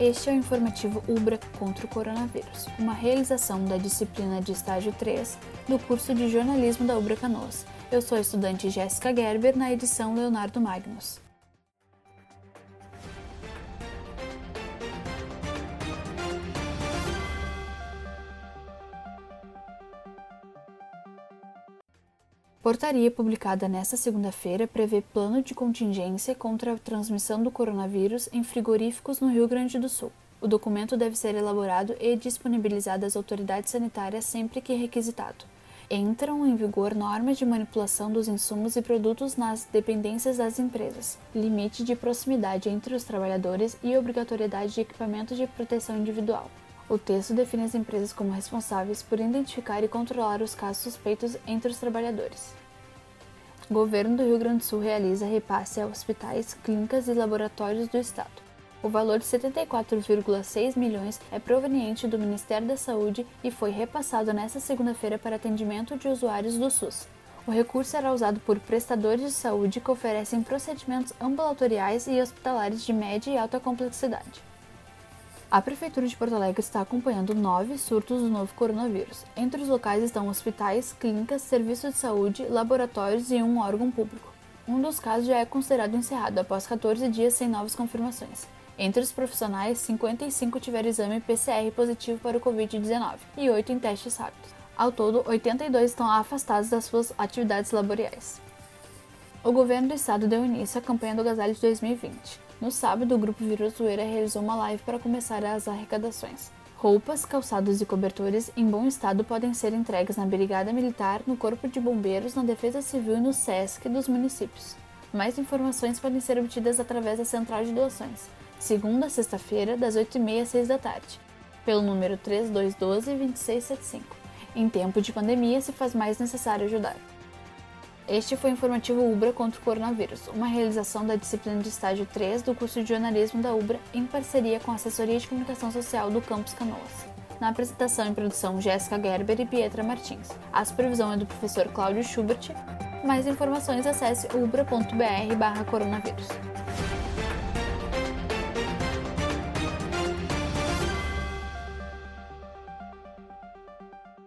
Este é o informativo Ubra contra o coronavírus, uma realização da disciplina de estágio 3 do curso de jornalismo da Ubra Canoas. Eu sou a estudante Jéssica Gerber, na edição Leonardo Magnus. Portaria publicada nesta segunda-feira prevê plano de contingência contra a transmissão do coronavírus em frigoríficos no Rio Grande do Sul. O documento deve ser elaborado e disponibilizado às autoridades sanitárias sempre que requisitado. Entram em vigor normas de manipulação dos insumos e produtos nas dependências das empresas, limite de proximidade entre os trabalhadores e obrigatoriedade de equipamentos de proteção individual. O texto define as empresas como responsáveis por identificar e controlar os casos suspeitos entre os trabalhadores. O governo do Rio Grande do Sul realiza repasse a hospitais, clínicas e laboratórios do estado. O valor de 74,6 milhões é proveniente do Ministério da Saúde e foi repassado nesta segunda-feira para atendimento de usuários do SUS. O recurso será usado por prestadores de saúde que oferecem procedimentos ambulatoriais e hospitalares de média e alta complexidade. A Prefeitura de Porto Alegre está acompanhando nove surtos do novo coronavírus. Entre os locais estão hospitais, clínicas, serviços de saúde, laboratórios e um órgão público. Um dos casos já é considerado encerrado após 14 dias sem novas confirmações. Entre os profissionais, 55 tiveram exame PCR positivo para o Covid-19 e 8 em testes rápidos. Ao todo, 82 estão afastados das suas atividades laborais. O governo do estado deu início à campanha do Agasalho de 2020. No sábado, o grupo Vírus Zoeira realizou uma live para começar as arrecadações. Roupas, calçados e cobertores em bom estado podem ser entregues na Brigada Militar, no Corpo de Bombeiros, na Defesa Civil e no SESC dos municípios. Mais informações podem ser obtidas através da Central de Doações, segunda a sexta-feira, das 8h30 às 6 da tarde, pelo número 3212-2675. Em tempo de pandemia, se faz mais necessário ajudar. Este foi o informativo Ubra contra o coronavírus, uma realização da disciplina de estágio 3 do curso de jornalismo da Ubra em parceria com a Assessoria de Comunicação Social do Campus Canoas. Na apresentação e produção, Jéssica Gerber e Pietra Martins. A supervisão é do professor Cláudio Schubert. Mais informações acesse ubra.br/coronavírus.